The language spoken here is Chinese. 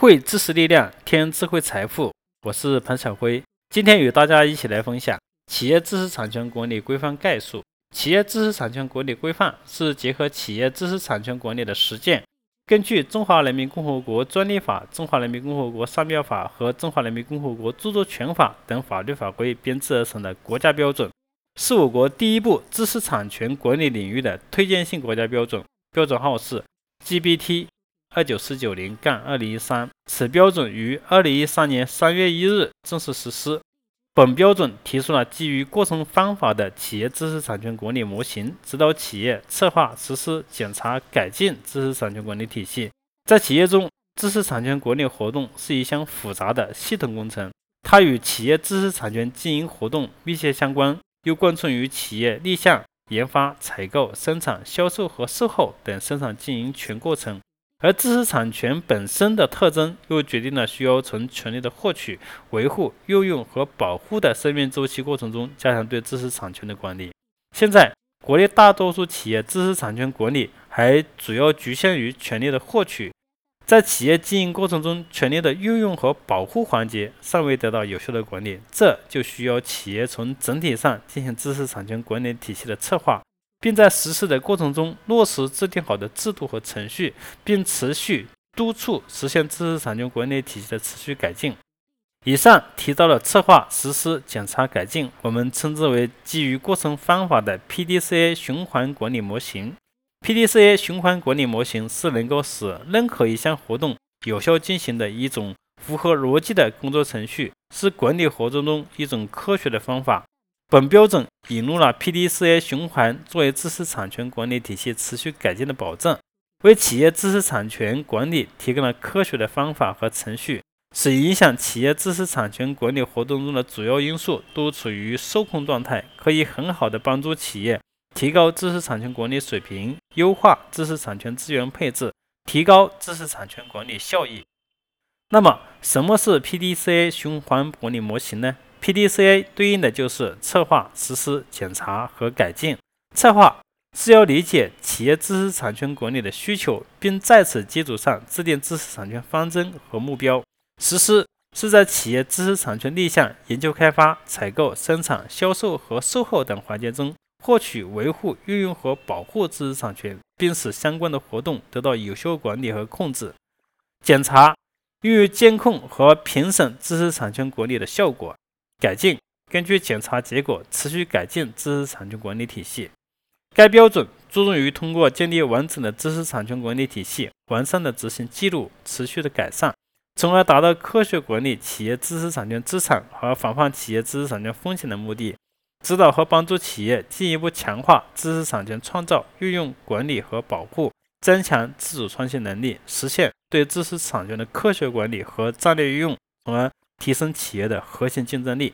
汇知识力量，添智慧财富。我是彭小辉，今天与大家一起来分享《企业知识产权管理规范概述》。企业知识产权管理规范是结合企业知识产权管理的实践，根据《中华人民共和国专利法》《中华人民共和国商标法》和《中华人民共和国著作权法》等法律法规编制而成的国家标准，是我国第一部知识产权管理领域的推荐性国家标准，标准号是 GBT。二九四九零杠二零一三，此标准于二零一三年三月一日正式实施。本标准提出了基于过程方法的企业知识产权管理模型，指导企业策划、实施、检查、改进知识产权管理体系。在企业中，知识产权管理活动是一项复杂的系统工程，它与企业知识产权经营活动密切相关，又贯穿于企业立项、研发、采购、生产、销售和售后等生产经营全过程。而知识产权本身的特征，又决定了需要从权利的获取、维护、运用和保护的生命周期过程中，加强对知识产权的管理。现在，国内大多数企业知识产权管理还主要局限于权利的获取，在企业经营过程中，权利的运用和保护环节尚未得到有效的管理，这就需要企业从整体上进行知识产权管理体系的策划。并在实施的过程中落实制定好的制度和程序，并持续督促实现知识产权管理体系的持续改进。以上提到的策划、实施、检查、改进，我们称之为基于过程方法的 PDCA 循环管理模型。PDCA 循环管理模型是能够使任何一项活动有效进行的一种符合逻辑的工作程序，是管理活动中一种科学的方法。本标准引入了 PDCA 循环作为知识产权管理体系持续改进的保证，为企业知识产权管理提供了科学的方法和程序，使影响企业知识产权管理活动中的主要因素都处于受控状态，可以很好的帮助企业提高知识产权管理水平，优化知识产权资源配置，提高知识产权管理效益。那么，什么是 PDCA 循环管理模型呢？PDCA 对应的就是策划、实施、检查和改进。策划是要理解企业知识产权管理的需求，并在此基础上制定知识产权方针和目标。实施是在企业知识产权立项、研究开发、采购、生产、销售和售后等环节中，获取、维护、运用和保护知识产权，并使相关的活动得到有效管理和控制。检查用于监控和评审知识产权管理的效果。改进，根据检查结果持续改进知识产权管理体系。该标准注重于通过建立完整的知识产权管理体系、完善的执行记录、持续的改善，从而达到科学管理企业知识产权资产和防范企业知识产权风险的目的。指导和帮助企业进一步强化知识产权创造、运用、管理和保护，增强自主创新能力，实现对知识产权的科学管理和战略运用，从而。提升企业的核心竞争力。